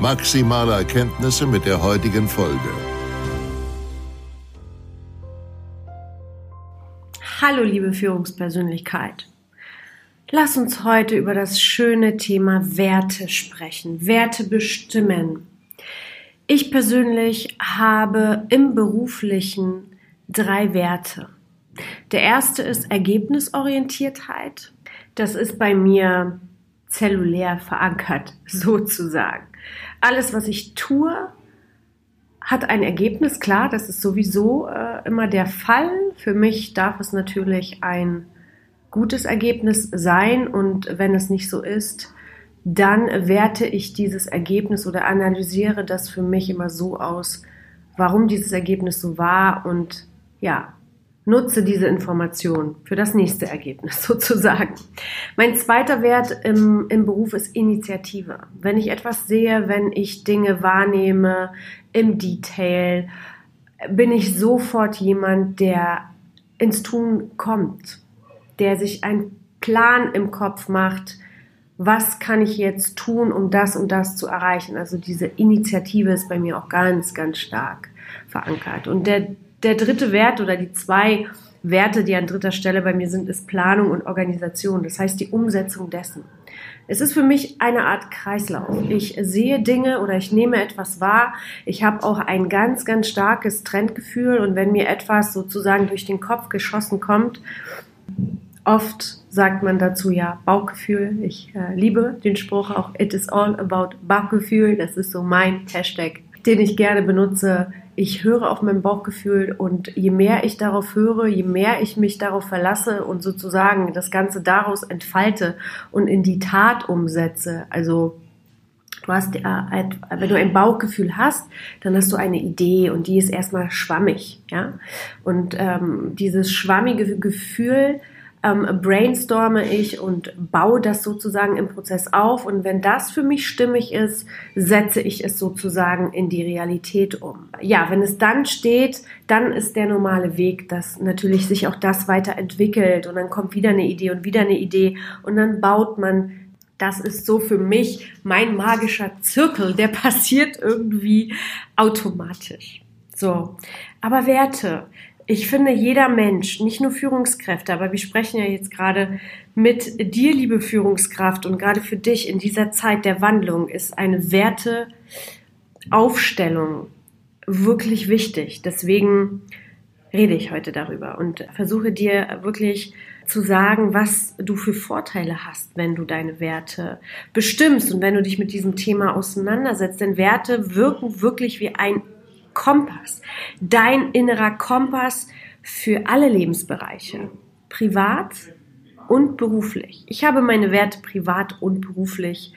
maximale Erkenntnisse mit der heutigen Folge. Hallo liebe Führungspersönlichkeit. Lass uns heute über das schöne Thema Werte sprechen. Werte bestimmen. Ich persönlich habe im beruflichen drei Werte. Der erste ist Ergebnisorientiertheit. Das ist bei mir zellulär verankert, sozusagen. Alles, was ich tue, hat ein Ergebnis. Klar, das ist sowieso äh, immer der Fall. Für mich darf es natürlich ein gutes Ergebnis sein und wenn es nicht so ist, dann werte ich dieses Ergebnis oder analysiere das für mich immer so aus, warum dieses Ergebnis so war und ja, nutze diese Information für das nächste Ergebnis sozusagen. Mein zweiter Wert im, im Beruf ist Initiative. Wenn ich etwas sehe, wenn ich Dinge wahrnehme im Detail, bin ich sofort jemand, der ins Tun kommt der sich einen Plan im Kopf macht, was kann ich jetzt tun, um das und das zu erreichen. Also diese Initiative ist bei mir auch ganz, ganz stark verankert. Und der, der dritte Wert oder die zwei Werte, die an dritter Stelle bei mir sind, ist Planung und Organisation. Das heißt die Umsetzung dessen. Es ist für mich eine Art Kreislauf. Ich sehe Dinge oder ich nehme etwas wahr. Ich habe auch ein ganz, ganz starkes Trendgefühl und wenn mir etwas sozusagen durch den Kopf geschossen kommt, Oft sagt man dazu ja Bauchgefühl. Ich äh, liebe den Spruch auch It is all about Bauchgefühl. Das ist so mein Hashtag, den ich gerne benutze. Ich höre auf mein Bauchgefühl und je mehr ich darauf höre, je mehr ich mich darauf verlasse und sozusagen das Ganze daraus entfalte und in die Tat umsetze, also Du hast, äh, wenn du ein Bauchgefühl hast, dann hast du eine Idee und die ist erstmal schwammig, ja. Und ähm, dieses schwammige Gefühl ähm, brainstorme ich und baue das sozusagen im Prozess auf. Und wenn das für mich stimmig ist, setze ich es sozusagen in die Realität um. Ja, wenn es dann steht, dann ist der normale Weg, dass natürlich sich auch das weiterentwickelt und dann kommt wieder eine Idee und wieder eine Idee und dann baut man das ist so für mich mein magischer Zirkel, der passiert irgendwie automatisch. So. Aber Werte ich finde, jeder Mensch, nicht nur Führungskräfte, aber wir sprechen ja jetzt gerade mit dir, liebe Führungskraft, und gerade für dich in dieser Zeit der Wandlung ist eine Werteaufstellung wirklich wichtig. Deswegen rede ich heute darüber und versuche dir wirklich zu sagen, was du für Vorteile hast, wenn du deine Werte bestimmst und wenn du dich mit diesem Thema auseinandersetzt. Denn Werte wirken wirklich wie ein Kompass, dein innerer Kompass für alle Lebensbereiche, privat und beruflich. Ich habe meine Werte privat und beruflich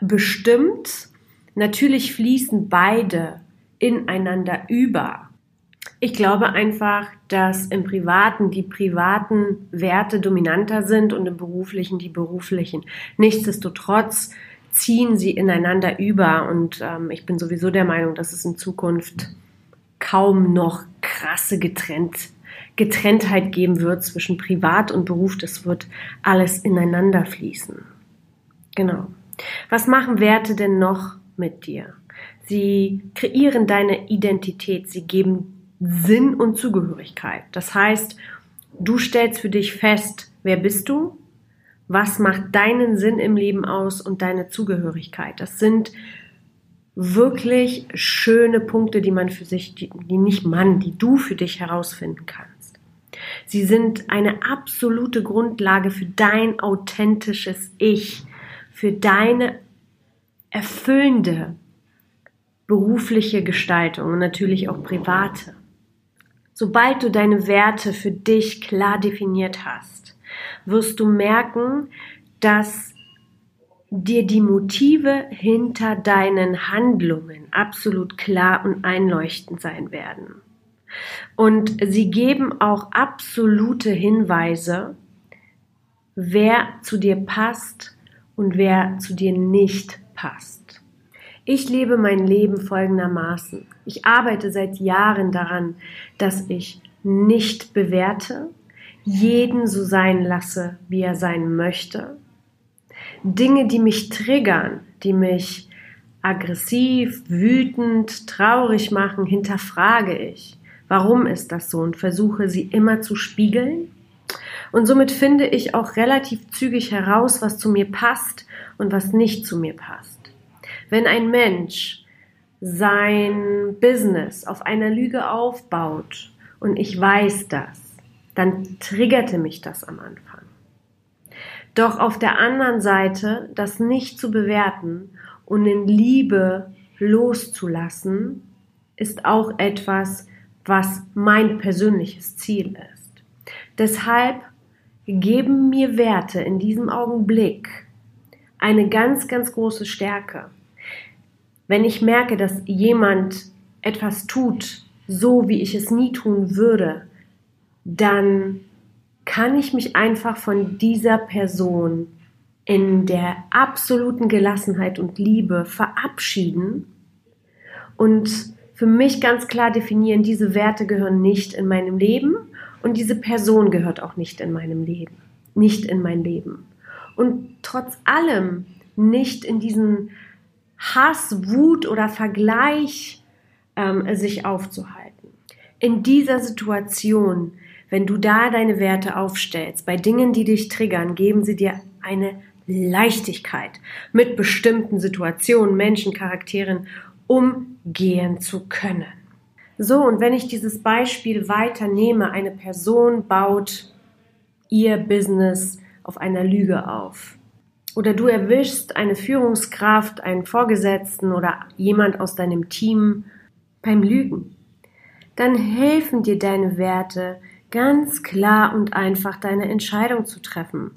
bestimmt. Natürlich fließen beide ineinander über. Ich glaube einfach, dass im Privaten die privaten Werte dominanter sind und im Beruflichen die beruflichen. Nichtsdestotrotz ziehen sie ineinander über. Und ähm, ich bin sowieso der Meinung, dass es in Zukunft kaum noch krasse getrennt, Getrenntheit geben wird zwischen Privat und Beruf. Das wird alles ineinander fließen. Genau. Was machen Werte denn noch mit dir? Sie kreieren deine Identität, sie geben Sinn und Zugehörigkeit. Das heißt, du stellst für dich fest, wer bist du, was macht deinen Sinn im Leben aus und deine Zugehörigkeit? Das sind wirklich schöne Punkte, die man für sich, die, die nicht man, die du für dich herausfinden kannst. Sie sind eine absolute Grundlage für dein authentisches Ich, für deine erfüllende berufliche Gestaltung und natürlich auch private. Sobald du deine Werte für dich klar definiert hast, wirst du merken, dass dir die Motive hinter deinen Handlungen absolut klar und einleuchtend sein werden. Und sie geben auch absolute Hinweise, wer zu dir passt und wer zu dir nicht passt. Ich lebe mein Leben folgendermaßen. Ich arbeite seit Jahren daran, dass ich nicht bewerte, jeden so sein lasse, wie er sein möchte. Dinge, die mich triggern, die mich aggressiv, wütend, traurig machen, hinterfrage ich. Warum ist das so? Und versuche sie immer zu spiegeln. Und somit finde ich auch relativ zügig heraus, was zu mir passt und was nicht zu mir passt. Wenn ein Mensch sein Business auf einer Lüge aufbaut und ich weiß das, dann triggerte mich das am Anfang. Doch auf der anderen Seite, das nicht zu bewerten und in Liebe loszulassen, ist auch etwas, was mein persönliches Ziel ist. Deshalb geben mir Werte in diesem Augenblick eine ganz, ganz große Stärke. Wenn ich merke, dass jemand etwas tut, so wie ich es nie tun würde, dann kann ich mich einfach von dieser Person in der absoluten Gelassenheit und Liebe verabschieden und für mich ganz klar definieren, diese Werte gehören nicht in meinem Leben und diese Person gehört auch nicht in meinem Leben, nicht in mein Leben. Und trotz allem nicht in diesen Hass, Wut oder Vergleich ähm, sich aufzuhalten. In dieser Situation, wenn du da deine Werte aufstellst, bei Dingen, die dich triggern, geben sie dir eine Leichtigkeit, mit bestimmten Situationen, Menschen, Charakteren umgehen zu können. So, und wenn ich dieses Beispiel weiternehme, eine Person baut ihr Business auf einer Lüge auf oder du erwischst eine Führungskraft, einen Vorgesetzten oder jemand aus deinem Team beim Lügen, dann helfen dir deine Werte ganz klar und einfach deine Entscheidung zu treffen.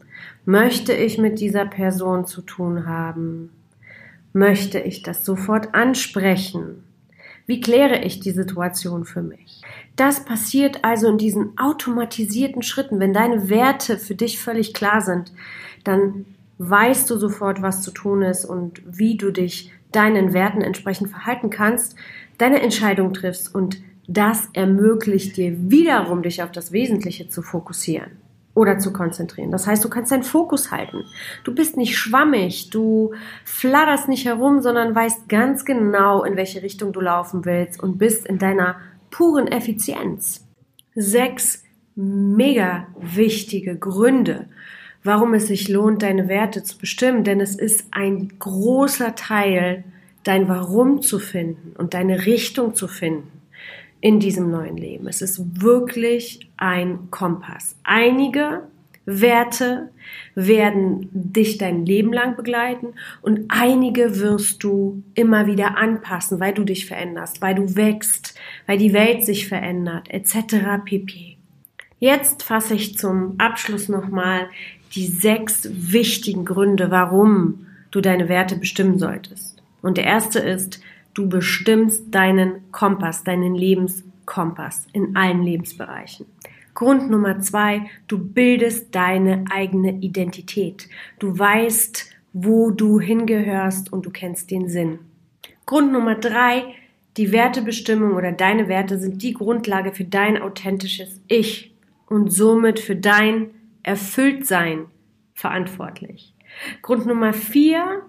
Möchte ich mit dieser Person zu tun haben? Möchte ich das sofort ansprechen? Wie kläre ich die Situation für mich? Das passiert also in diesen automatisierten Schritten. Wenn deine Werte für dich völlig klar sind, dann weißt du sofort, was zu tun ist und wie du dich deinen Werten entsprechend verhalten kannst, deine Entscheidung triffst und das ermöglicht dir wiederum, dich auf das Wesentliche zu fokussieren oder zu konzentrieren. Das heißt, du kannst deinen Fokus halten. Du bist nicht schwammig, du fladderst nicht herum, sondern weißt ganz genau, in welche Richtung du laufen willst und bist in deiner puren Effizienz. Sechs mega wichtige Gründe, warum es sich lohnt, deine Werte zu bestimmen, denn es ist ein großer Teil, dein Warum zu finden und deine Richtung zu finden in diesem neuen Leben. Es ist wirklich ein Kompass. Einige Werte werden dich dein Leben lang begleiten und einige wirst du immer wieder anpassen, weil du dich veränderst, weil du wächst, weil die Welt sich verändert, etc. pp. Jetzt fasse ich zum Abschluss nochmal die sechs wichtigen Gründe, warum du deine Werte bestimmen solltest. Und der erste ist, du bestimmst deinen Kompass, deinen Lebenskompass in allen Lebensbereichen. Grund Nummer zwei, du bildest deine eigene Identität. Du weißt, wo du hingehörst und du kennst den Sinn. Grund Nummer drei, die Wertebestimmung oder deine Werte sind die Grundlage für dein authentisches Ich und somit für dein Erfülltsein verantwortlich. Grund Nummer vier,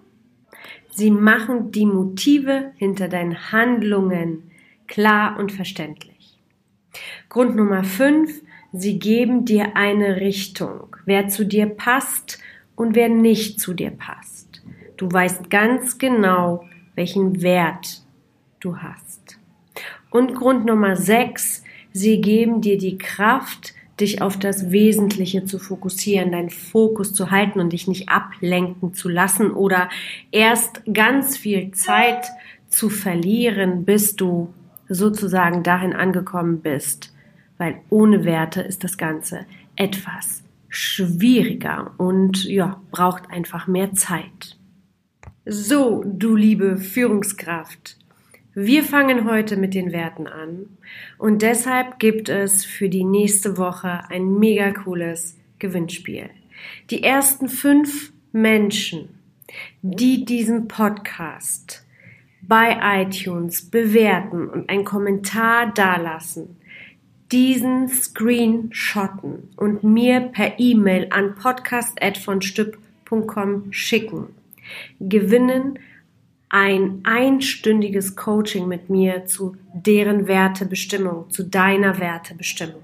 sie machen die Motive hinter deinen Handlungen klar und verständlich. Grund Nummer fünf, sie geben dir eine Richtung, wer zu dir passt und wer nicht zu dir passt. Du weißt ganz genau, welchen Wert du hast. Und Grund Nummer sechs, sie geben dir die Kraft, dich auf das Wesentliche zu fokussieren, deinen Fokus zu halten und dich nicht ablenken zu lassen oder erst ganz viel Zeit zu verlieren, bis du sozusagen dahin angekommen bist. Weil ohne Werte ist das Ganze etwas schwieriger und ja, braucht einfach mehr Zeit. So, du liebe Führungskraft, wir fangen heute mit den Werten an und deshalb gibt es für die nächste Woche ein mega cooles Gewinnspiel. Die ersten fünf Menschen, die diesen Podcast bei iTunes bewerten und einen Kommentar dalassen, diesen Screenshotten und mir per E-Mail an podcast.vonstüpp.com schicken, gewinnen ein einstündiges Coaching mit mir zu deren Wertebestimmung, zu deiner Wertebestimmung.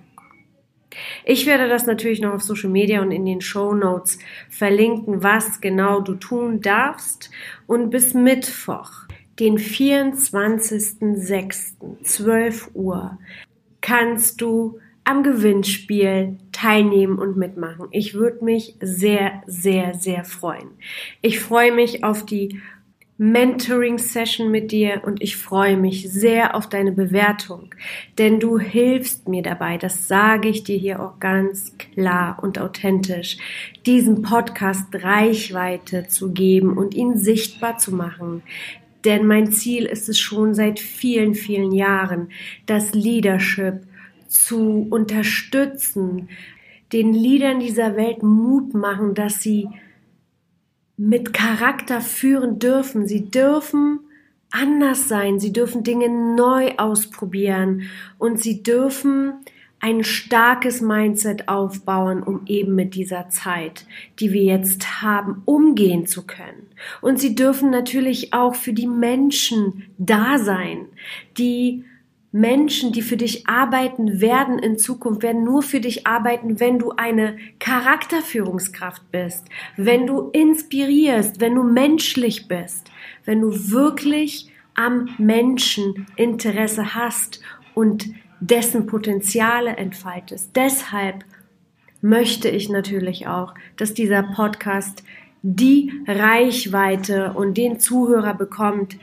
Ich werde das natürlich noch auf Social Media und in den Show Notes verlinken, was genau du tun darfst. Und bis Mittwoch, den 24.06.12 Uhr, kannst du am Gewinnspiel teilnehmen und mitmachen. Ich würde mich sehr, sehr, sehr freuen. Ich freue mich auf die Mentoring-Session mit dir und ich freue mich sehr auf deine Bewertung, denn du hilfst mir dabei, das sage ich dir hier auch ganz klar und authentisch, diesem Podcast Reichweite zu geben und ihn sichtbar zu machen. Denn mein Ziel ist es schon seit vielen, vielen Jahren, das Leadership zu unterstützen, den Liedern dieser Welt Mut machen, dass sie mit Charakter führen dürfen. Sie dürfen anders sein, sie dürfen Dinge neu ausprobieren und sie dürfen ein starkes Mindset aufbauen, um eben mit dieser Zeit, die wir jetzt haben, umgehen zu können. Und sie dürfen natürlich auch für die Menschen da sein, die Menschen, die für dich arbeiten werden in Zukunft, werden nur für dich arbeiten, wenn du eine Charakterführungskraft bist, wenn du inspirierst, wenn du menschlich bist, wenn du wirklich am Menschen Interesse hast und dessen Potenziale entfaltest. Deshalb möchte ich natürlich auch, dass dieser Podcast die Reichweite und den Zuhörer bekommt,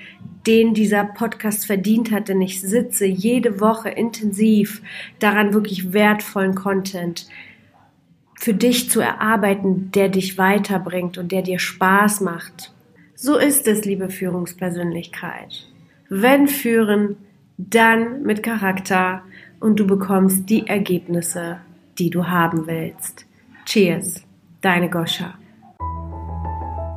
den dieser Podcast verdient hat, denn ich sitze jede Woche intensiv daran, wirklich wertvollen Content für dich zu erarbeiten, der dich weiterbringt und der dir Spaß macht. So ist es, liebe Führungspersönlichkeit. Wenn führen, dann mit Charakter und du bekommst die Ergebnisse, die du haben willst. Cheers, deine Goscha.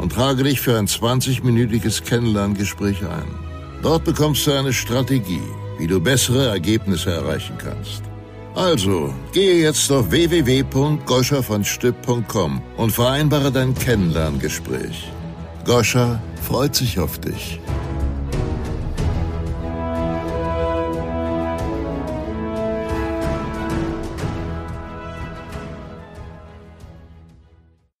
und trage dich für ein 20-minütiges Kennenlerngespräch ein. Dort bekommst du eine Strategie, wie du bessere Ergebnisse erreichen kannst. Also, gehe jetzt auf www.goscha-von-stipp.com und vereinbare dein Kennenlerngespräch. Goscha freut sich auf dich.